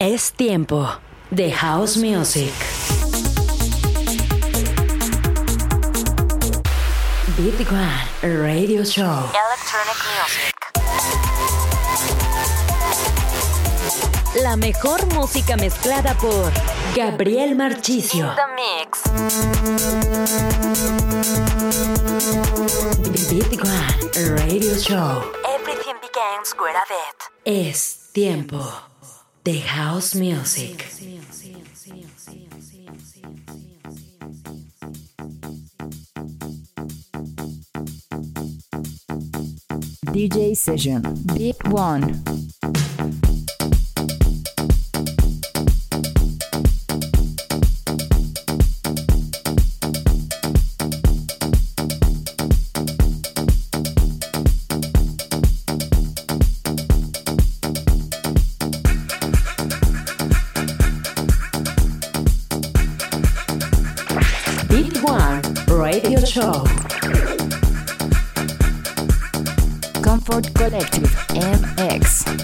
Es tiempo de House Music. Beat One Radio Show. Electronic music. La mejor música mezclada por Gabriel Marchicio. The mix. Beat One Radio Show. Everything begins with a beat. Es tiempo de House Music. DJ Session. Beat One. Radio Show. Comfort Collective MX.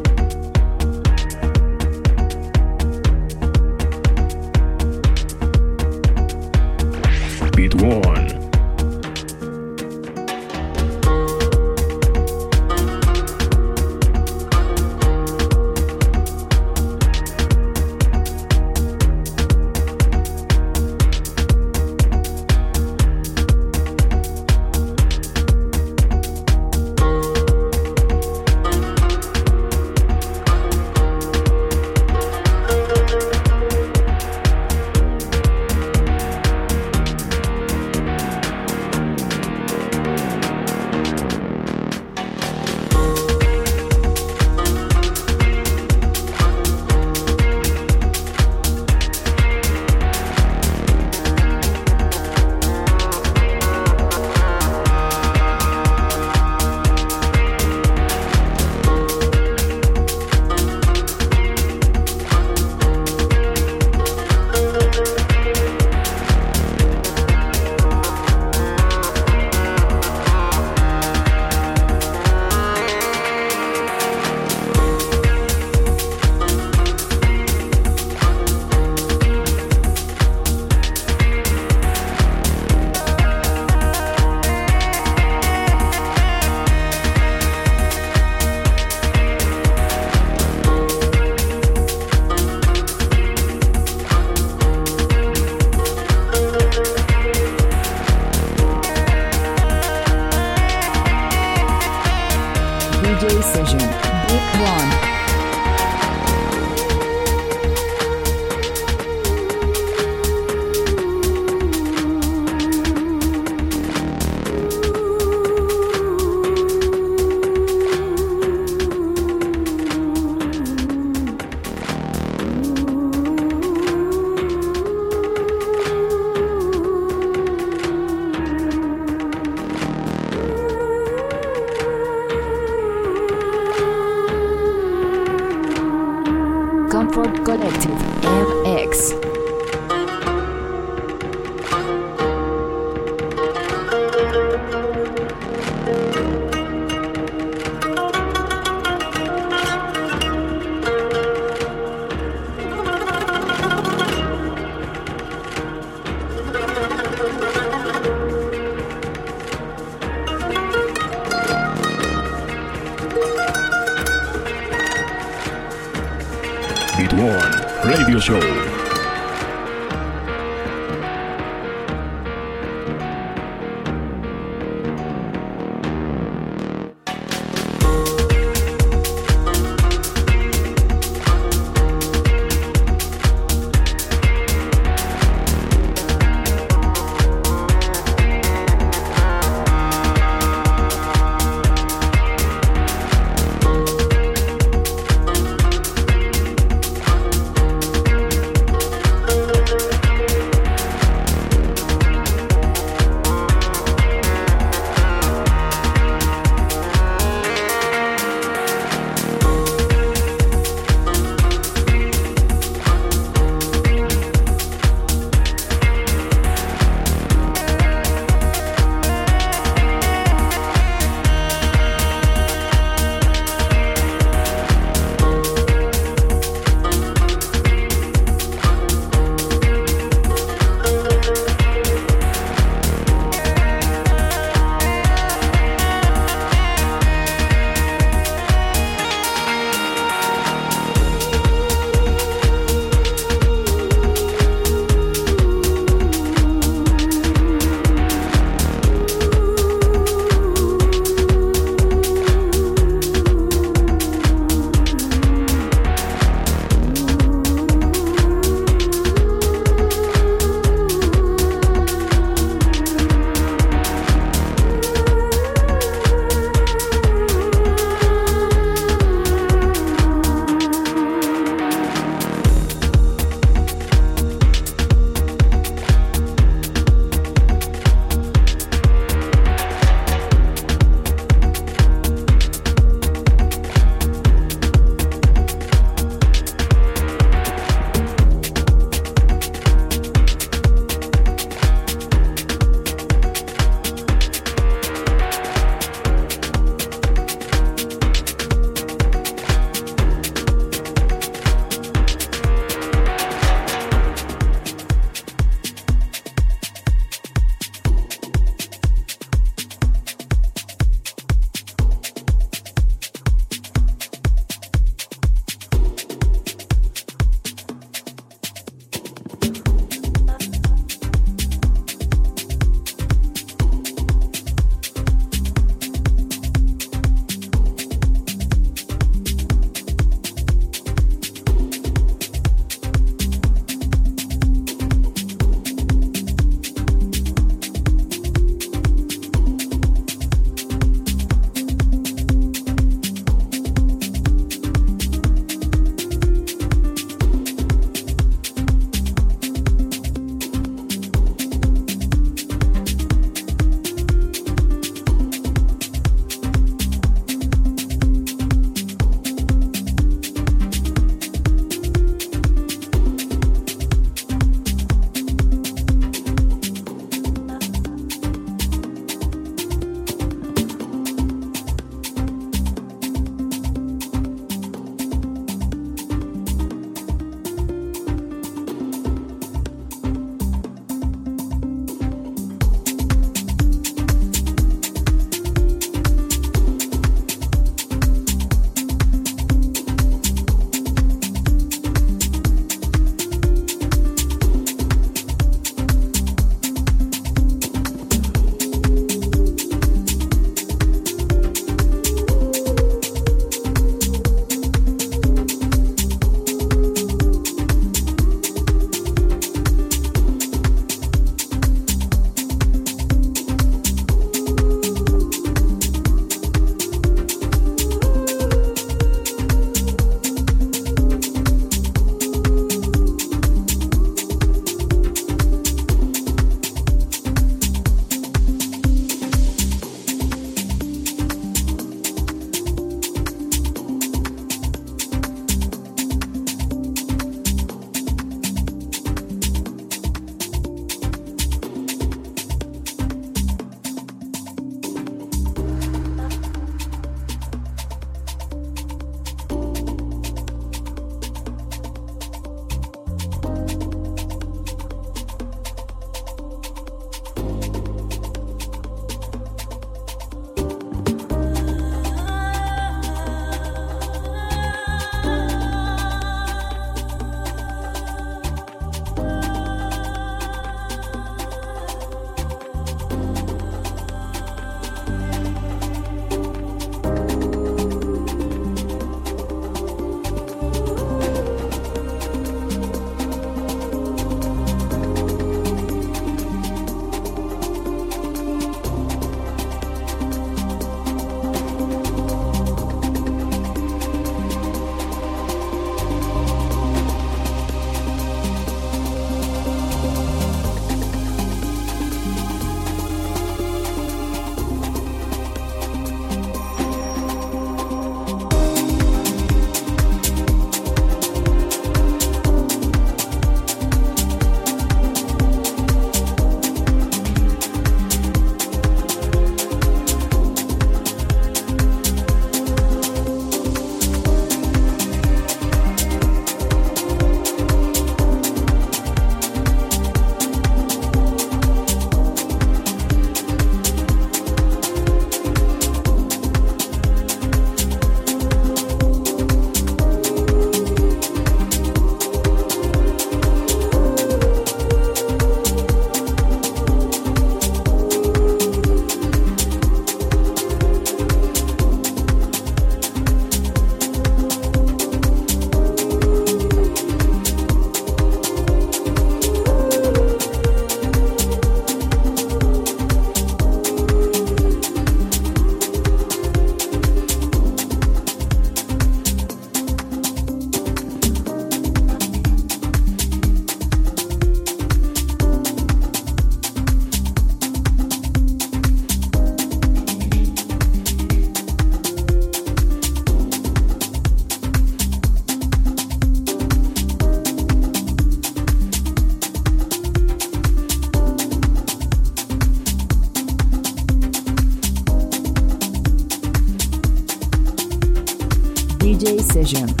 Jim.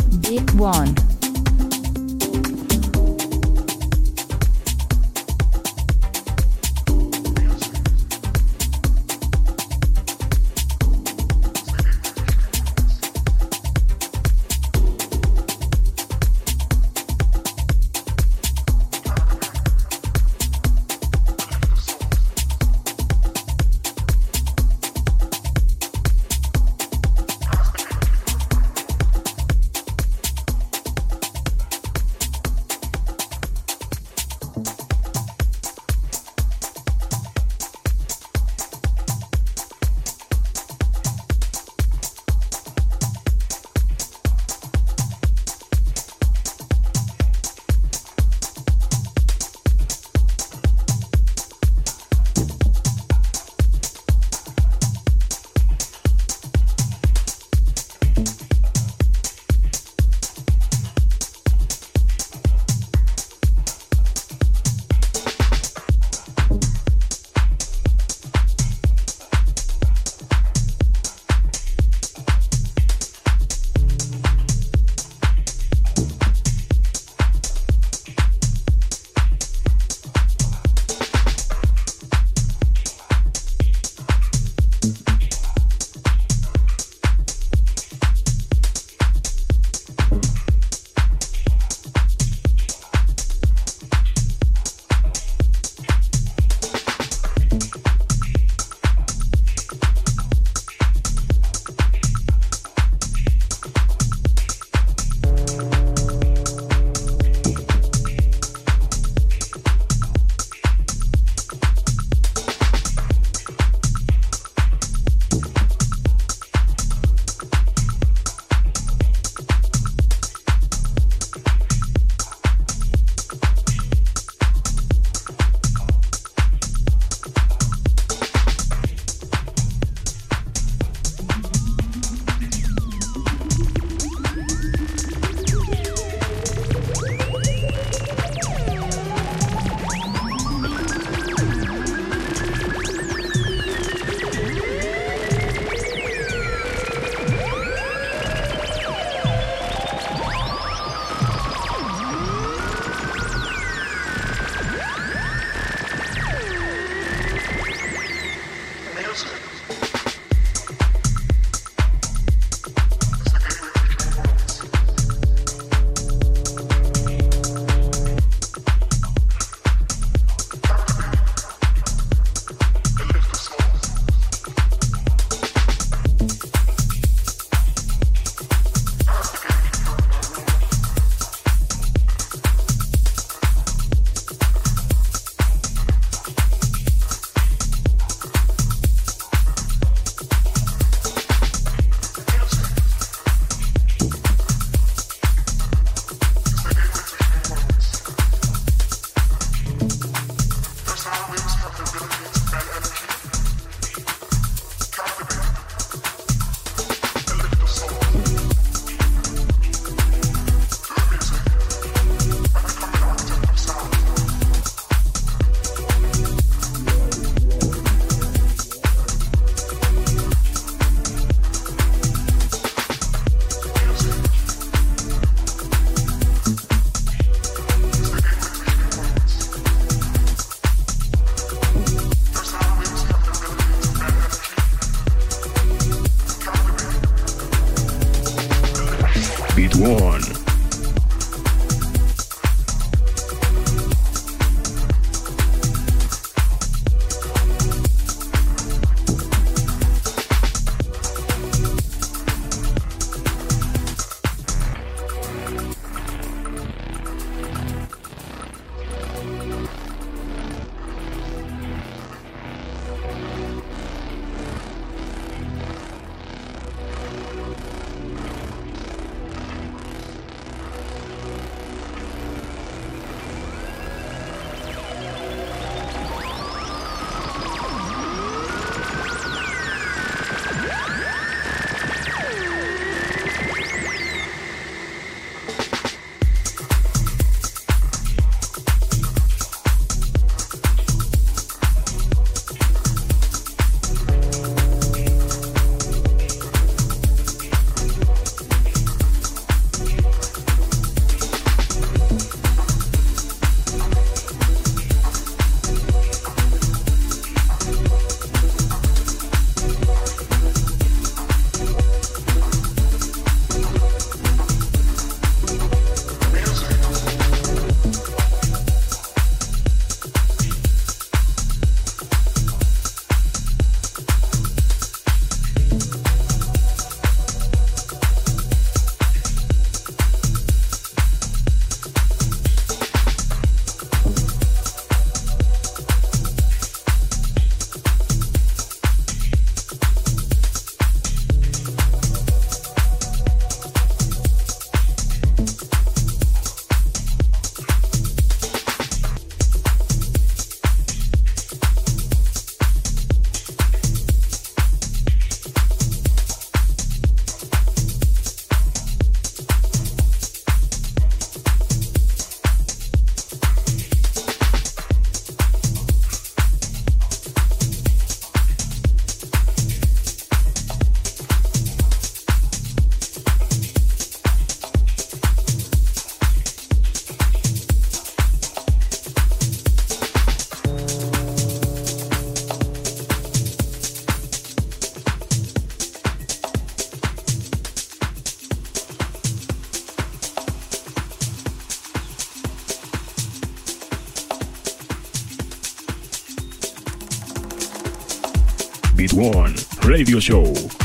One Radio Show.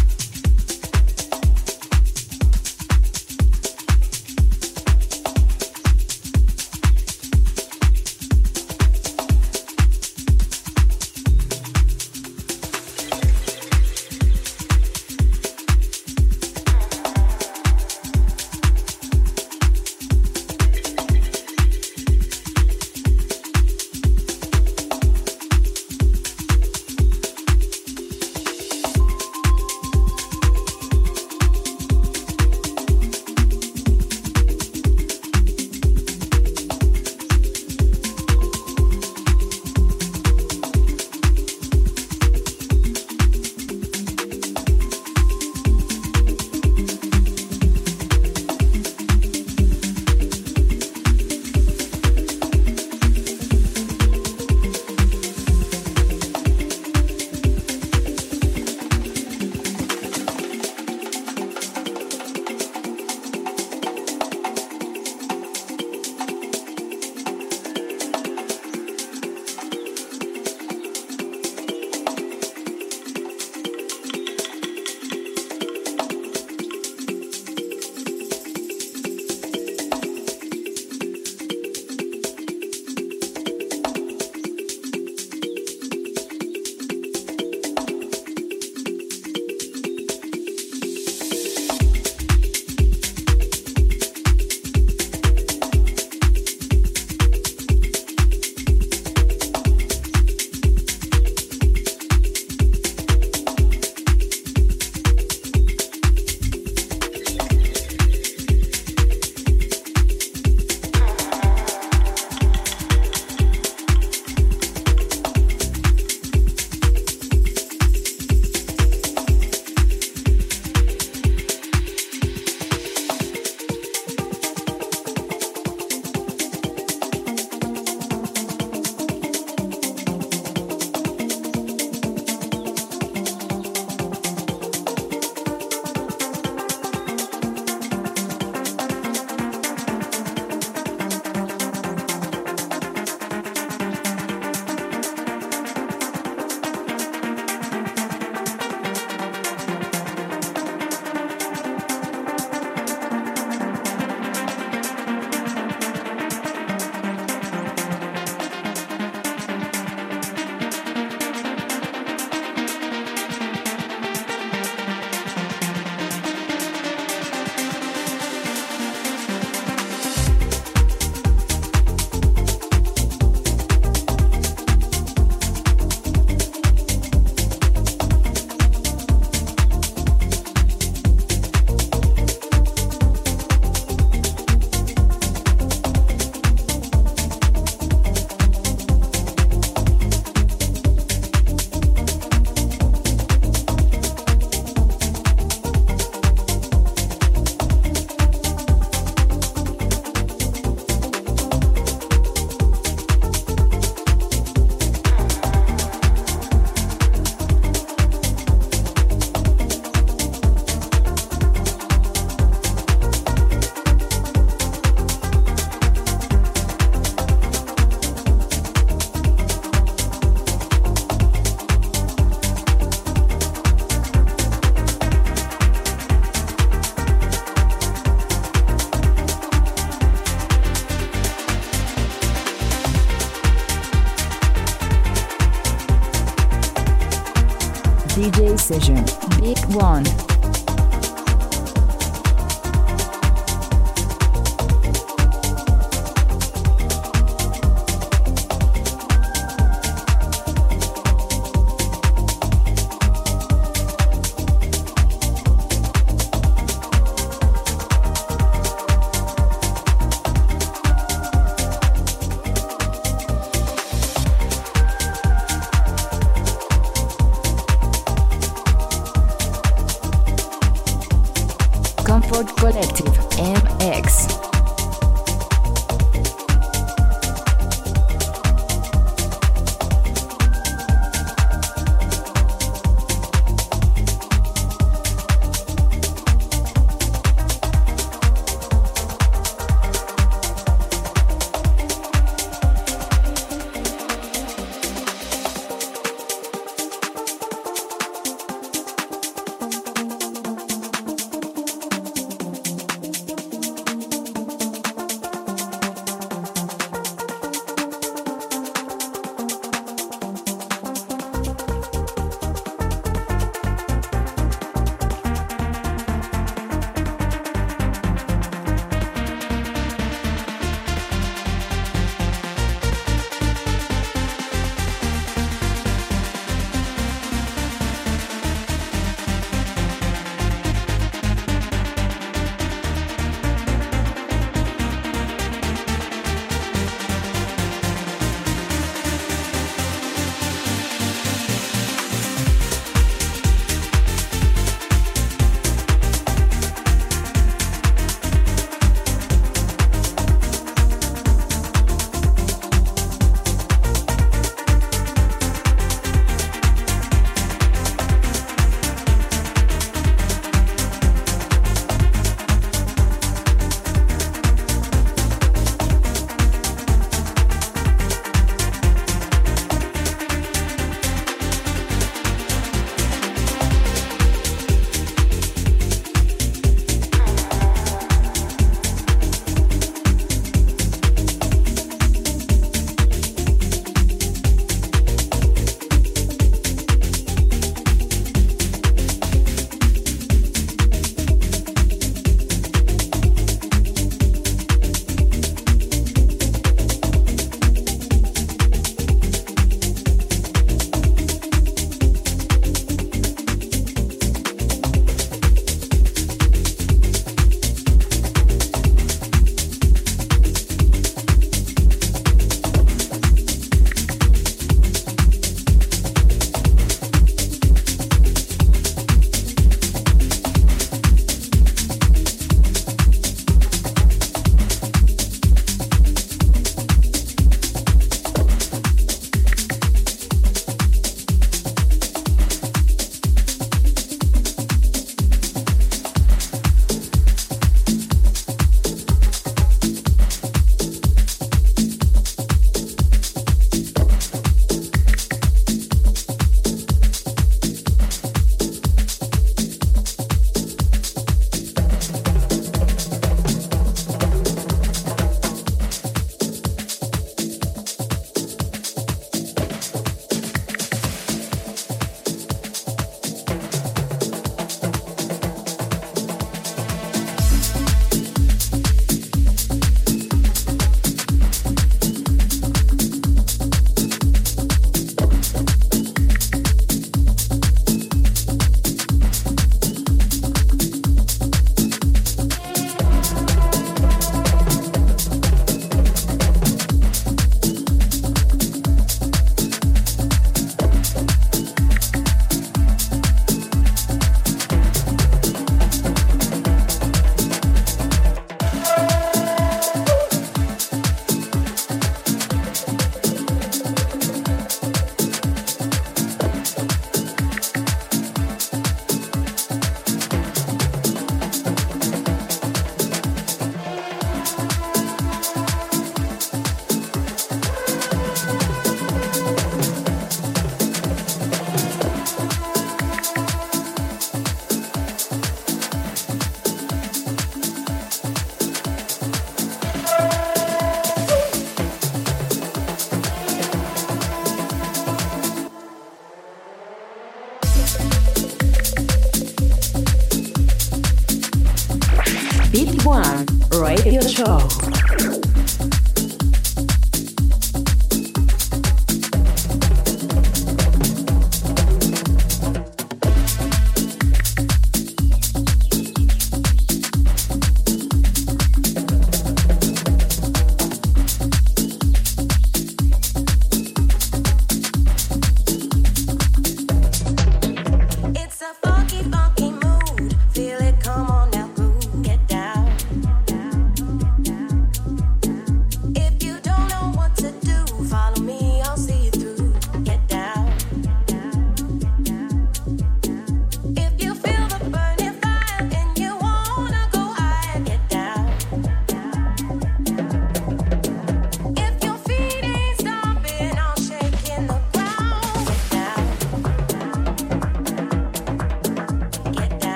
Precision.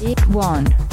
Big One.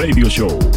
Radio Show.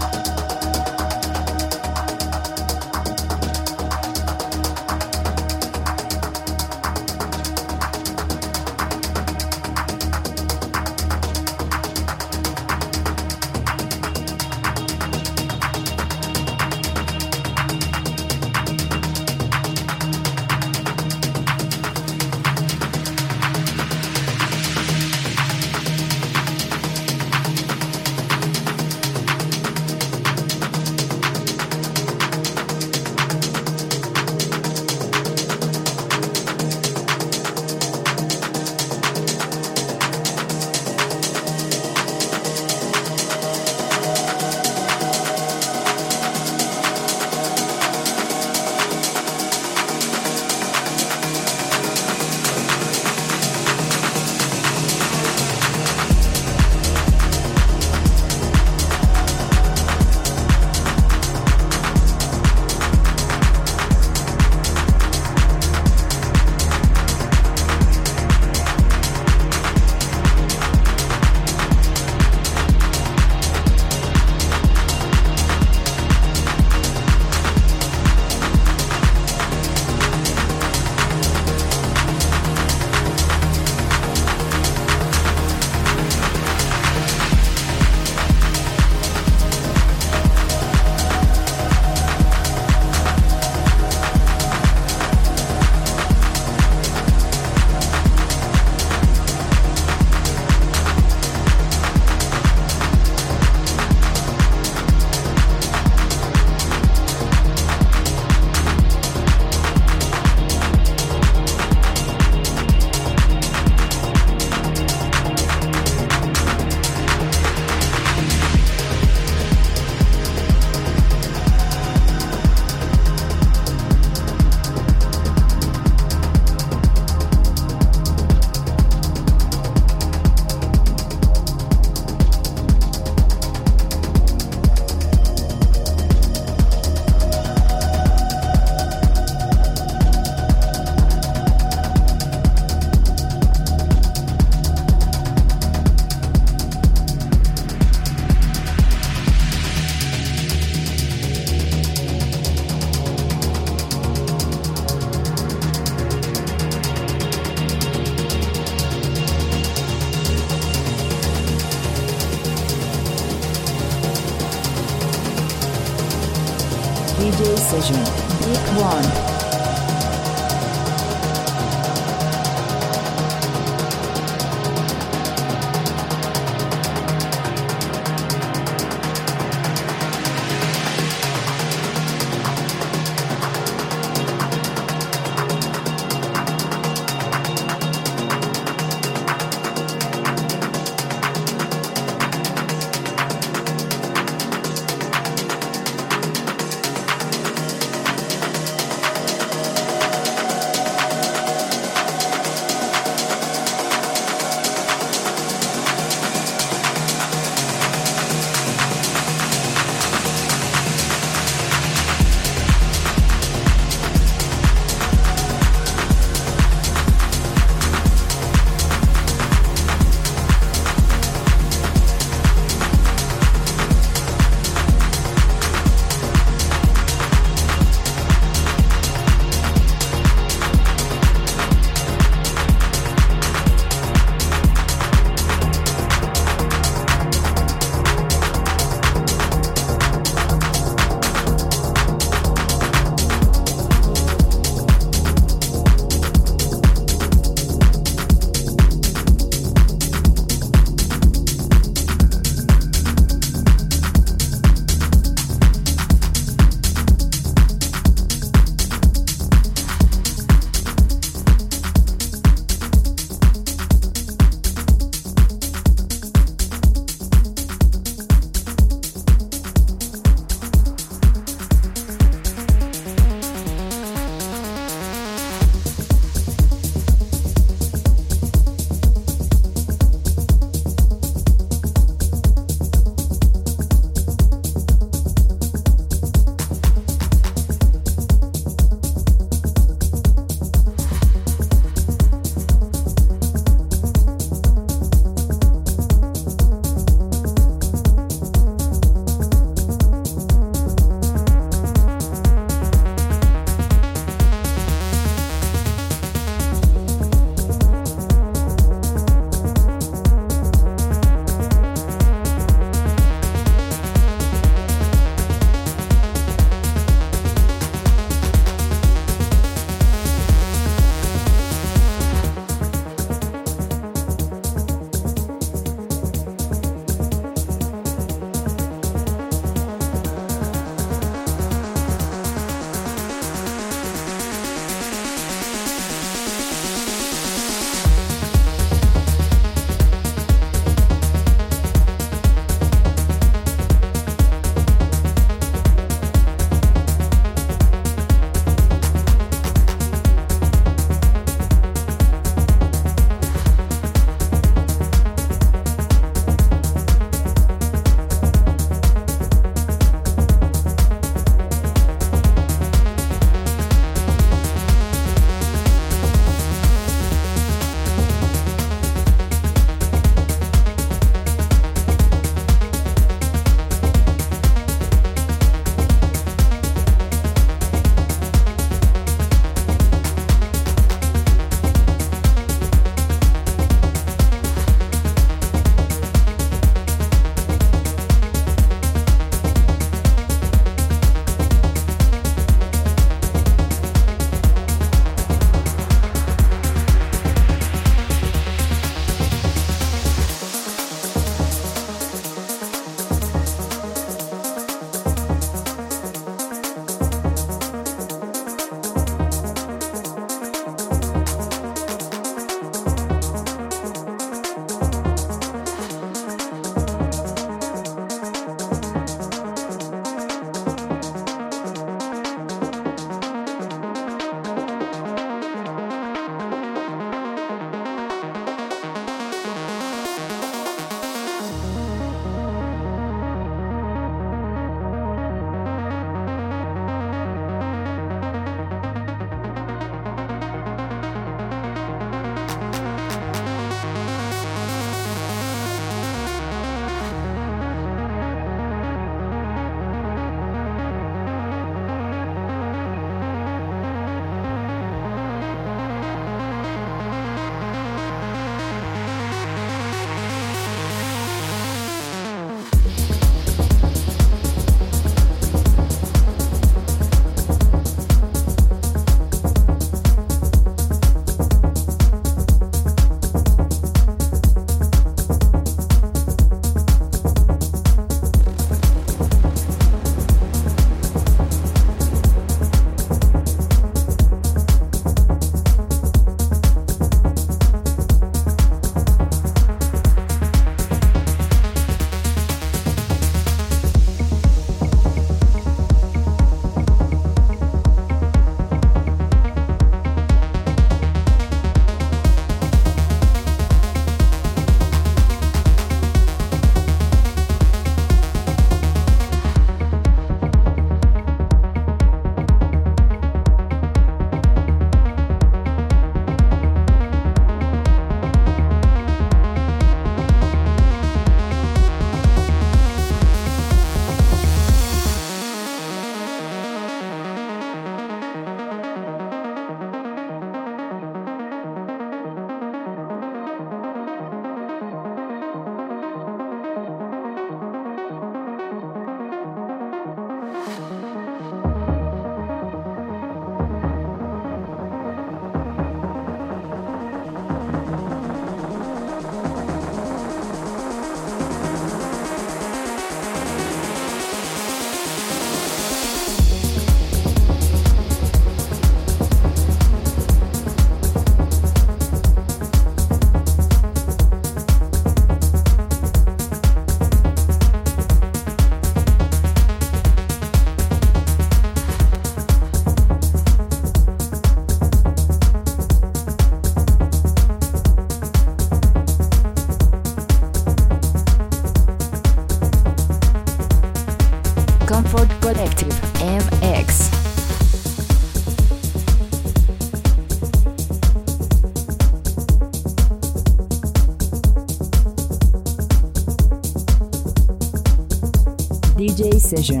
Precision.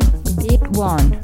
One.